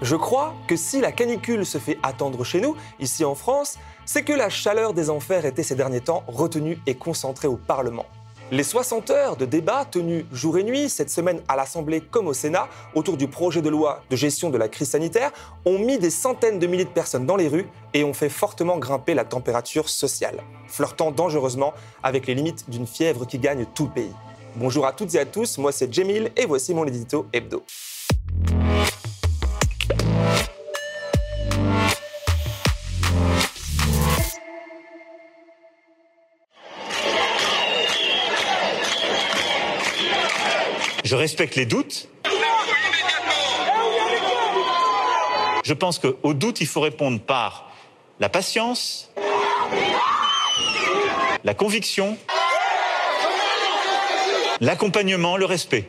Je crois que si la canicule se fait attendre chez nous, ici en France, c'est que la chaleur des enfers était ces derniers temps retenue et concentrée au Parlement. Les 60 heures de débat tenus jour et nuit cette semaine à l'Assemblée comme au Sénat autour du projet de loi de gestion de la crise sanitaire ont mis des centaines de milliers de personnes dans les rues et ont fait fortement grimper la température sociale, flirtant dangereusement avec les limites d'une fièvre qui gagne tout le pays. Bonjour à toutes et à tous, moi c'est Jemil et voici mon édito hebdo. Je respecte les doutes. Je pense qu'aux doutes, il faut répondre par la patience, la conviction, l'accompagnement, le respect.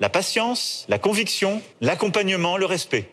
La patience, la conviction, l'accompagnement, le respect.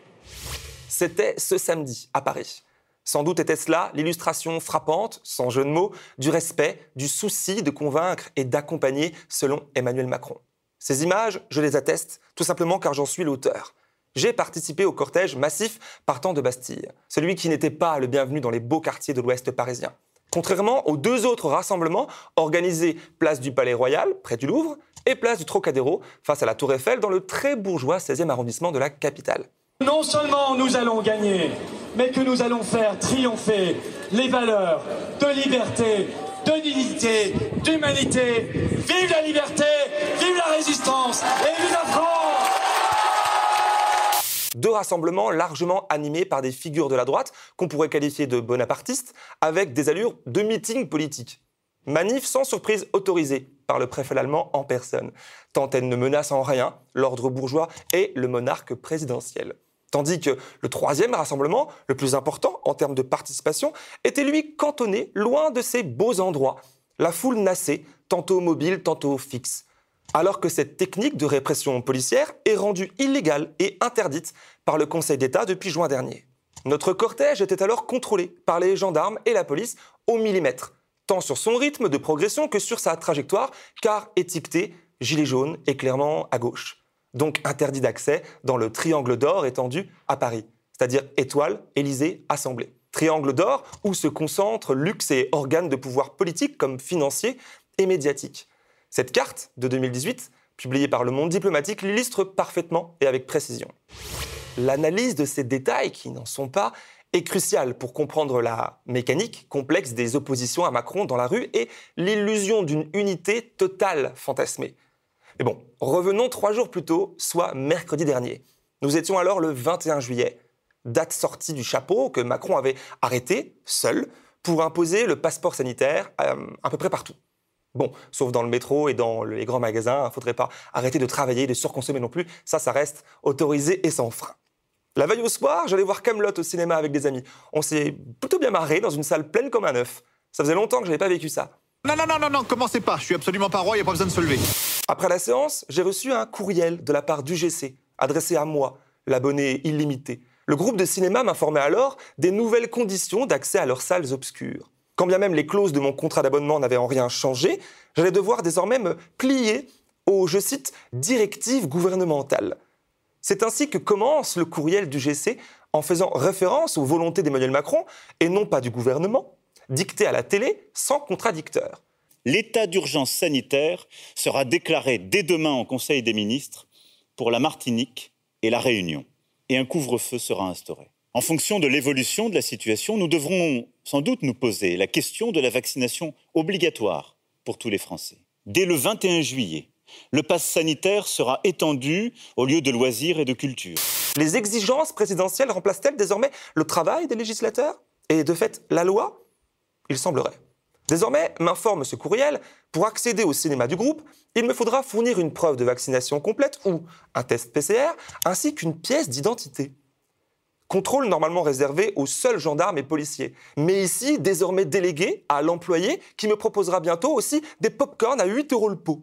C'était ce samedi à Paris. Sans doute était-ce là l'illustration frappante, sans jeu de mots, du respect, du souci de convaincre et d'accompagner selon Emmanuel Macron. Ces images, je les atteste, tout simplement car j'en suis l'auteur. J'ai participé au cortège massif partant de Bastille, celui qui n'était pas le bienvenu dans les beaux quartiers de l'Ouest parisien. Contrairement aux deux autres rassemblements organisés place du Palais Royal, près du Louvre, et place du Trocadéro, face à la Tour Eiffel, dans le très bourgeois 16e arrondissement de la capitale. Non seulement nous allons gagner, mais que nous allons faire triompher les valeurs de liberté, de dignité, d'humanité. Vive la liberté, vive la résistance et vive la France Deux rassemblements largement animés par des figures de la droite qu'on pourrait qualifier de bonapartistes, avec des allures de meeting politique. Manif sans surprise autorisée par le préfet allemand en personne, tant elle ne menace en rien l'ordre bourgeois et le monarque présidentiel. Tandis que le troisième rassemblement, le plus important en termes de participation, était lui cantonné loin de ces beaux endroits. La foule nassait, tantôt mobile, tantôt fixe. Alors que cette technique de répression policière est rendue illégale et interdite par le Conseil d'État depuis juin dernier. Notre cortège était alors contrôlé par les gendarmes et la police au millimètre, tant sur son rythme de progression que sur sa trajectoire, car étiqueté gilet jaune et clairement à gauche donc interdit d'accès dans le triangle d'or étendu à Paris, c'est-à-dire étoile, Élysée, Assemblée. Triangle d'or où se concentrent luxe et organes de pouvoir politique comme financiers et médiatiques. Cette carte de 2018, publiée par Le Monde diplomatique, l'illustre parfaitement et avec précision. L'analyse de ces détails, qui n'en sont pas, est cruciale pour comprendre la mécanique complexe des oppositions à Macron dans la rue et l'illusion d'une unité totale fantasmée. Mais bon, revenons trois jours plus tôt, soit mercredi dernier. Nous étions alors le 21 juillet, date sortie du chapeau que Macron avait arrêté, seul, pour imposer le passeport sanitaire euh, à peu près partout. Bon, sauf dans le métro et dans les grands magasins, il ne faudrait pas arrêter de travailler, de surconsommer non plus. Ça, ça reste autorisé et sans frein. La veille au soir, j'allais voir Camelot au cinéma avec des amis. On s'est plutôt bien marré dans une salle pleine comme un œuf. Ça faisait longtemps que je n'avais pas vécu ça. Non, non, non, non, non, commencez pas. Je suis absolument pas roi, il n'y a pas besoin de se lever. Après la séance, j'ai reçu un courriel de la part d'UGC, adressé à moi, l'abonné illimité. Le groupe de cinéma m'informait alors des nouvelles conditions d'accès à leurs salles obscures. Quand bien même les clauses de mon contrat d'abonnement n'avaient en rien changé, j'allais devoir désormais me plier aux, je cite, directives gouvernementales. C'est ainsi que commence le courriel du GC en faisant référence aux volontés d'Emmanuel Macron et non pas du gouvernement, dicté à la télé sans contradicteur. L'état d'urgence sanitaire sera déclaré dès demain en Conseil des ministres pour la Martinique et la Réunion, et un couvre-feu sera instauré. En fonction de l'évolution de la situation, nous devrons sans doute nous poser la question de la vaccination obligatoire pour tous les Français. Dès le 21 juillet, le pass sanitaire sera étendu au lieu de loisirs et de culture. Les exigences présidentielles remplacent-elles désormais le travail des législateurs? Et de fait, la loi? Il semblerait. Désormais, m'informe ce courriel, pour accéder au cinéma du groupe, il me faudra fournir une preuve de vaccination complète ou un test PCR, ainsi qu'une pièce d'identité. Contrôle normalement réservé aux seuls gendarmes et policiers, mais ici désormais délégué à l'employé qui me proposera bientôt aussi des pop-corn à 8 euros le pot.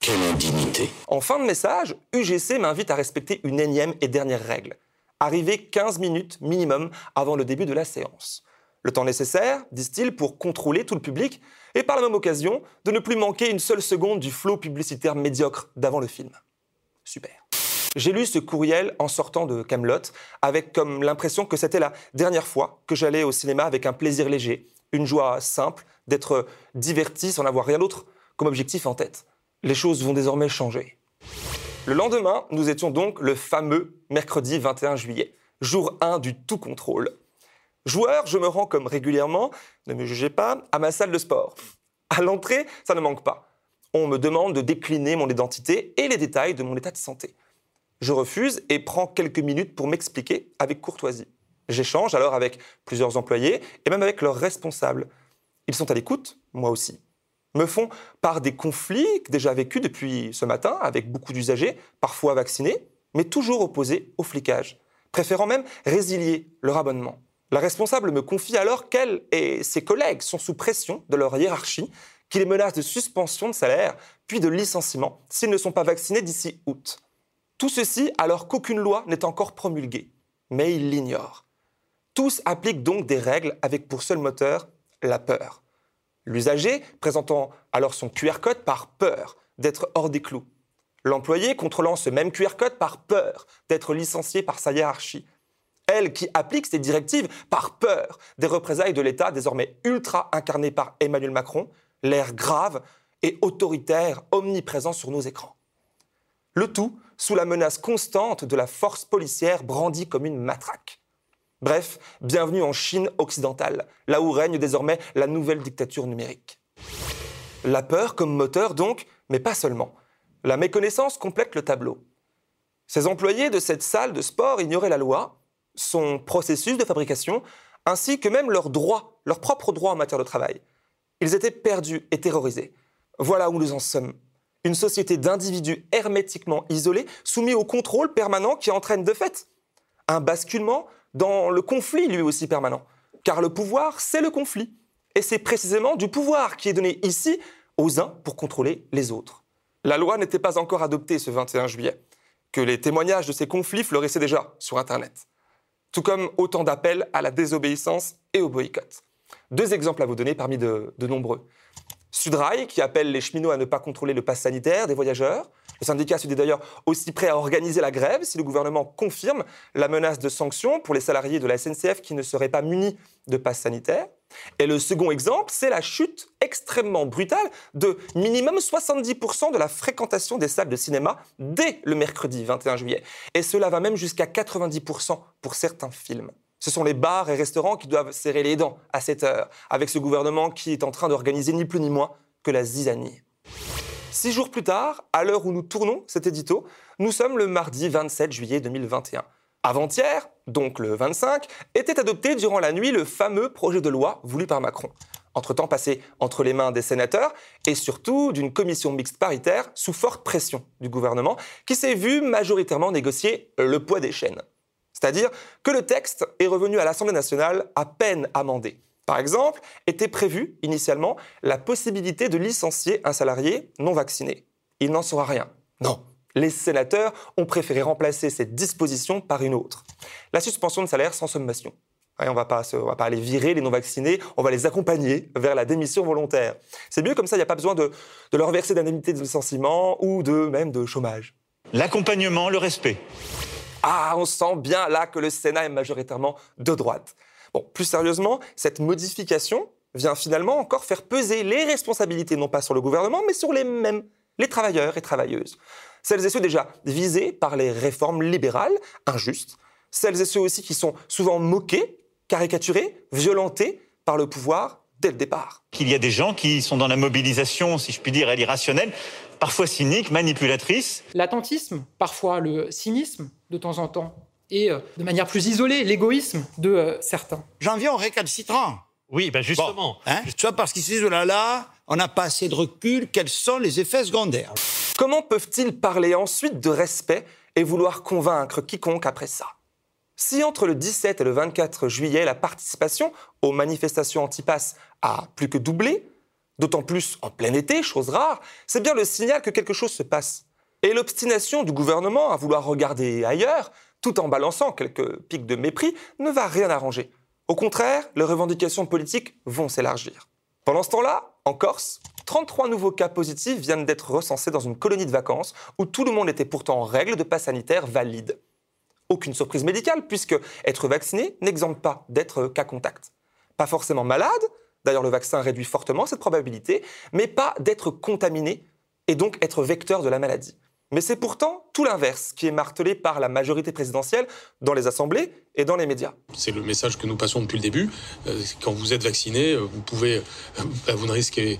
Quelle indignité En fin de message, UGC m'invite à respecter une énième et dernière règle. Arriver 15 minutes minimum avant le début de la séance. Le temps nécessaire, disent-ils, pour contrôler tout le public et par la même occasion de ne plus manquer une seule seconde du flot publicitaire médiocre d'avant le film. Super. J'ai lu ce courriel en sortant de Camelot avec comme l'impression que c'était la dernière fois que j'allais au cinéma avec un plaisir léger, une joie simple d'être diverti sans avoir rien d'autre comme objectif en tête. Les choses vont désormais changer. Le lendemain, nous étions donc le fameux mercredi 21 juillet, jour 1 du tout contrôle. Joueur, je me rends comme régulièrement, ne me jugez pas, à ma salle de sport. À l'entrée, ça ne manque pas. On me demande de décliner mon identité et les détails de mon état de santé. Je refuse et prends quelques minutes pour m'expliquer avec courtoisie. J'échange alors avec plusieurs employés et même avec leurs responsables. Ils sont à l'écoute, moi aussi. Me font par des conflits déjà vécus depuis ce matin avec beaucoup d'usagers, parfois vaccinés, mais toujours opposés au flicage, préférant même résilier leur abonnement. La responsable me confie alors qu'elle et ses collègues sont sous pression de leur hiérarchie, qui les menace de suspension de salaire, puis de licenciement s'ils ne sont pas vaccinés d'ici août. Tout ceci alors qu'aucune loi n'est encore promulguée. Mais ils l'ignorent. Tous appliquent donc des règles avec pour seul moteur la peur. L'usager présentant alors son QR code par peur d'être hors des clous. L'employé contrôlant ce même QR code par peur d'être licencié par sa hiérarchie elle qui applique ces directives par peur des représailles de l'État désormais ultra incarné par Emmanuel Macron, l'air grave et autoritaire omniprésent sur nos écrans. Le tout sous la menace constante de la force policière brandie comme une matraque. Bref, bienvenue en Chine occidentale, là où règne désormais la nouvelle dictature numérique. La peur comme moteur donc, mais pas seulement. La méconnaissance complète le tableau. Ces employés de cette salle de sport ignoraient la loi, son processus de fabrication, ainsi que même leurs droits, leurs propres droits en matière de travail. Ils étaient perdus et terrorisés. Voilà où nous en sommes. Une société d'individus hermétiquement isolés, soumis au contrôle permanent qui entraîne de fait un basculement dans le conflit lui aussi permanent. Car le pouvoir, c'est le conflit. Et c'est précisément du pouvoir qui est donné ici aux uns pour contrôler les autres. La loi n'était pas encore adoptée ce 21 juillet, que les témoignages de ces conflits fleurissaient déjà sur Internet tout comme autant d'appels à la désobéissance et au boycott. Deux exemples à vous donner parmi de, nombreux. Sudrail, qui appelle les cheminots à ne pas contrôler le pass sanitaire des voyageurs. Le syndicat se dit d'ailleurs aussi prêt à organiser la grève si le gouvernement confirme la menace de sanctions pour les salariés de la SNCF qui ne seraient pas munis de passe sanitaire. Et le second exemple, c'est la chute extrêmement brutale de minimum 70% de la fréquentation des salles de cinéma dès le mercredi 21 juillet. Et cela va même jusqu'à 90% pour certains films. Ce sont les bars et restaurants qui doivent serrer les dents à cette heure, avec ce gouvernement qui est en train d'organiser ni plus ni moins que la zizanie. Six jours plus tard, à l'heure où nous tournons cet édito, nous sommes le mardi 27 juillet 2021. Avant-hier, donc le 25, était adopté durant la nuit le fameux projet de loi voulu par Macron. Entre-temps passé entre les mains des sénateurs et surtout d'une commission mixte paritaire sous forte pression du gouvernement qui s'est vu majoritairement négocier le poids des chaînes. C'est-à-dire que le texte est revenu à l'Assemblée nationale à peine amendé. Par exemple, était prévue initialement la possibilité de licencier un salarié non vacciné. Il n'en sera rien. Non, les sénateurs ont préféré remplacer cette disposition par une autre. La suspension de salaire sans sommation. on ne va pas aller virer les non-vaccinés, on va les accompagner vers la démission volontaire. C'est mieux comme ça, il n'y a pas besoin de, leur verser d'indemnité de licenciement ou de même de chômage. L'accompagnement, le respect. Ah, on sent bien là que le Sénat est majoritairement de droite. Bon, plus sérieusement, cette modification vient finalement encore faire peser les responsabilités non pas sur le gouvernement, mais sur les mêmes, les travailleurs et travailleuses. Celles et ceux déjà visés par les réformes libérales, injustes. Celles et ceux aussi qui sont souvent moqués, caricaturés, violentés par le pouvoir dès le départ. Qu'il y a des gens qui sont dans la mobilisation, si je puis dire, elle irrationnelle, parfois cynique, manipulatrice. L'attentisme, parfois le cynisme de temps en temps, et euh, de manière plus isolée, l'égoïsme de euh, certains. J'en viens au récalcitrant. Oui, ben justement. hein Soit parce qu'ils se disent, oh là là, on n'a pas assez de recul, quels sont les effets secondaires? Comment peuvent-ils parler ensuite de respect et vouloir convaincre quiconque après ça? Si entre le 17 et le 24 juillet, la participation aux manifestations anti-pass a plus que doublé, d'autant plus en plein été, chose rare, c'est bien le signal que quelque chose se passe. Et l'obstination du gouvernement à vouloir regarder ailleurs, tout en balançant quelques pics de mépris, ne va rien arranger. Au contraire, les revendications politiques vont s'élargir. Pendant ce temps-là, en Corse, 33 nouveaux cas positifs viennent d'être recensés dans une colonie de vacances où tout le monde était pourtant en règle de passe sanitaire valide. Aucune surprise médicale puisque être vacciné n'exempte pas d'être cas contact. Pas forcément malade, d'ailleurs le vaccin réduit fortement cette probabilité, mais pas d'être contaminé et donc être vecteur de la maladie. Mais c'est pourtant tout l'inverse qui est martelé par la majorité présidentielle dans les assemblées et dans les médias. C'est le message que nous passons depuis le début. Euh, quand vous êtes vacciné, euh, vous pouvez, euh, bah, vous ne risquez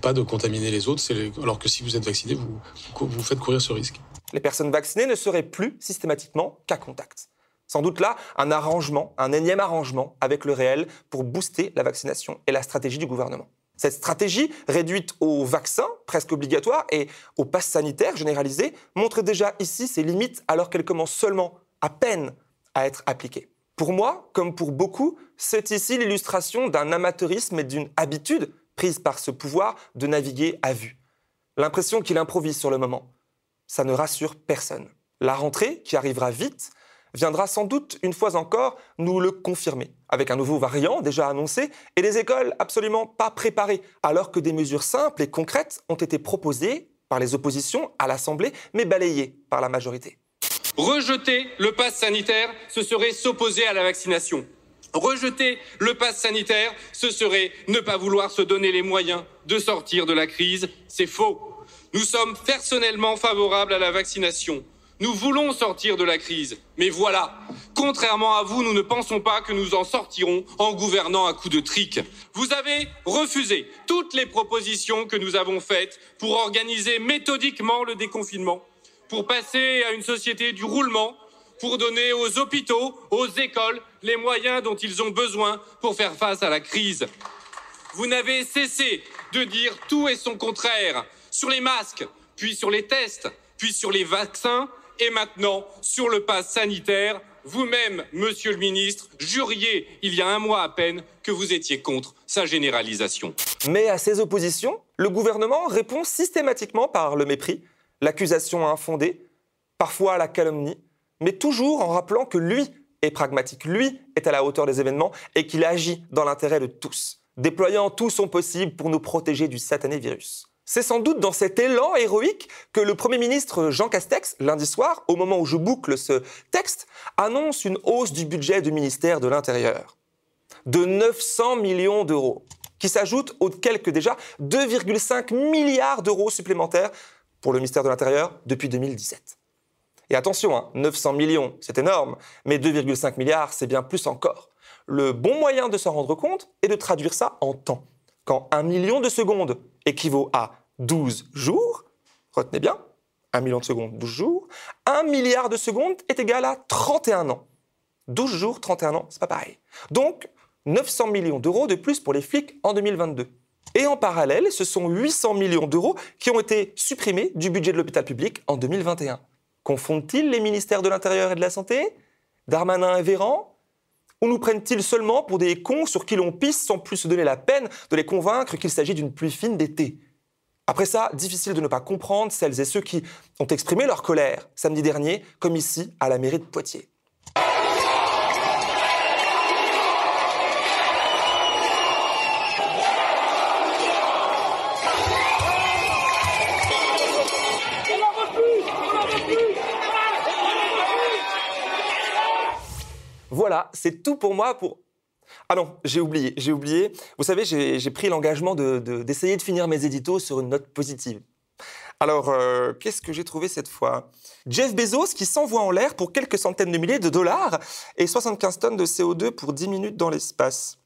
pas de contaminer les autres, alors que si vous êtes vacciné, vous, vous faites courir ce risque. Les personnes vaccinées ne seraient plus systématiquement cas contact. Sans doute là, un arrangement, un énième arrangement avec le réel pour booster la vaccination et la stratégie du gouvernement. Cette stratégie, réduite au vaccin presque obligatoire et au pass sanitaire généralisé, montre déjà ici ses limites alors qu'elle commence seulement à peine à être appliquée. Pour moi, comme pour beaucoup, c'est ici l'illustration d'un amateurisme et d'une habitude prise par ce pouvoir de naviguer à vue. L'impression qu'il improvise sur le moment. Ça ne rassure personne. La rentrée, qui arrivera vite, viendra sans doute une fois encore nous le confirmer, avec un nouveau variant déjà annoncé et des écoles absolument pas préparées, alors que des mesures simples et concrètes ont été proposées par les oppositions à l'Assemblée, mais balayées par la majorité. Rejeter le pass sanitaire, ce serait s'opposer à la vaccination. Rejeter le pass sanitaire, ce serait ne pas vouloir se donner les moyens de sortir de la crise. C'est faux. Nous sommes personnellement favorables à la vaccination. Nous voulons sortir de la crise. Mais voilà, contrairement à vous, nous ne pensons pas que nous en sortirons en gouvernant à coups de trick. Vous avez refusé toutes les propositions que nous avons faites pour organiser méthodiquement le déconfinement, pour passer à une société du roulement, pour donner aux hôpitaux, aux écoles, les moyens dont ils ont besoin pour faire face à la crise. Vous n'avez cessé de dire tout et son contraire sur les masques, puis sur les tests, puis sur les vaccins, et maintenant sur le pass sanitaire. Vous-même, monsieur le ministre, juriez il y a un mois à peine que vous étiez contre sa généralisation. Mais à ces oppositions, le gouvernement répond systématiquement par le mépris, l'accusation infondée, parfois la calomnie, mais toujours en rappelant que lui est pragmatique, lui est à la hauteur des événements et qu'il agit dans l'intérêt de tous, déployant tout son possible pour nous protéger du satané virus. C'est sans doute dans cet élan héroïque que le Premier ministre Jean Castex, lundi soir, au moment où je boucle ce texte, annonce une hausse du budget du ministère de l'Intérieur de 900 millions d'euros, qui s'ajoute aux quelques déjà 2,5 milliards d'euros supplémentaires pour le ministère de l'Intérieur depuis 2017. Et attention, 900 hein, millions, c'est énorme, mais 2,5 milliards, c'est bien plus encore. Le bon moyen de s'en rendre compte est de traduire ça en temps. Quand un million de secondes équivaut à 12 jours, retenez bien, 1 million de secondes, 12 jours, 1 milliard de secondes est égal à 31 ans. 12 jours, 31 ans, c'est pas pareil. Donc, 900 millions d'euros de plus pour les flics en 2022. Et en parallèle, ce sont 800 millions d'euros qui ont été supprimés du budget de l'hôpital public en 2021. Confondent-ils les ministères de l'Intérieur et de la Santé? Darmanin et Véran? Ou nous prennent-ils seulement pour des cons sur qui l'on pisse sans plus se donner la peine de les convaincre qu'il s'agit d'une pluie fine d'été? Après ça, difficile de ne pas comprendre celles et ceux qui ont exprimé leur colère samedi dernier, comme ici à la mairie de Poitiers. Voilà, c'est tout pour moi pour... Ah non, j'ai oublié, j'ai oublié. Vous savez, j'ai pris l'engagement d'essayer de, finir mes éditos sur une note positive. Alors, euh, qu'est-ce que j'ai trouvé cette fois? Jeff Bezos qui s'envoie en l'air pour quelques centaines de milliers de dollars et 75 tonnes de CO2 pour 10 minutes dans l'espace.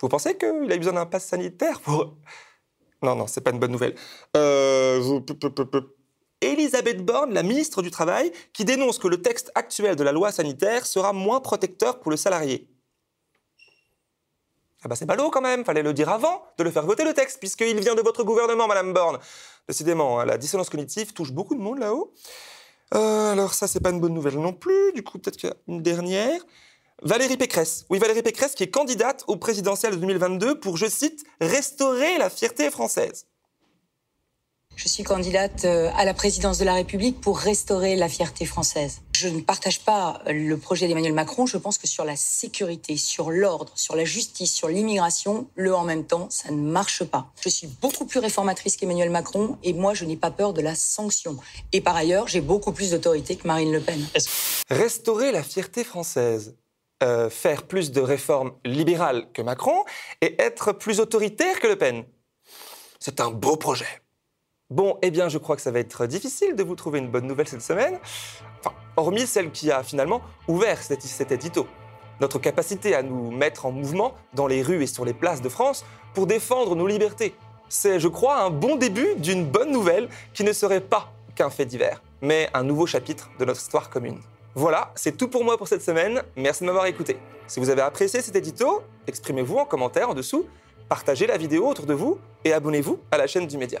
Vous pensez qu'il a besoin d'un pass sanitaire pour... Non, non, c'est pas une bonne nouvelle. Euh. Elisabeth Borne, la ministre du Travail, qui dénonce que le texte actuel de la loi sanitaire sera moins protecteur pour le salarié. Ah bah c'est ballot quand même, fallait le dire avant de le faire voter le texte, puisqu'il vient de votre gouvernement, Madame Borne. Décidément, hein, la dissonance cognitive touche beaucoup de monde là-haut. Euh, alors ça, c'est pas une bonne nouvelle non plus. Du coup, peut-être une dernière. Valérie Pécresse. Oui, Valérie Pécresse qui est candidate au présidentiel de 2022 pour, je cite, restaurer la fierté française. Je suis candidate euh, à la présidence de la République pour restaurer la fierté française. Je ne partage pas le projet d'Emmanuel Macron. Je pense que sur la sécurité, sur l'ordre, sur la justice, sur l'immigration, le en même temps, ça ne marche pas. Je suis beaucoup plus réformatrice qu'Emmanuel Macron et moi, je n'ai pas peur de la sanction. Et par ailleurs, j'ai beaucoup plus d'autorité que Marine Le Pen. Restaurer la fierté française. Euh, faire plus de réformes libérales que Macron et être plus autoritaire que Le Pen? C'est un beau projet. Bon, eh bien, je crois que ça va être difficile de vous trouver une bonne nouvelle cette semaine. Enfin, hormis celle qui a finalement ouvert cet, cet édito. Notre capacité à nous mettre en mouvement dans les rues et sur les places de France pour défendre nos libertés. C'est, je crois, un bon début d'une bonne nouvelle qui ne serait pas qu'un fait divers, mais un nouveau chapitre de notre histoire commune. Voilà, c'est tout pour moi pour cette semaine. Merci de m'avoir écouté. Si vous avez apprécié cet édito, exprimez-vous en commentaire en dessous, partagez la vidéo autour de vous et abonnez-vous à la chaîne du média.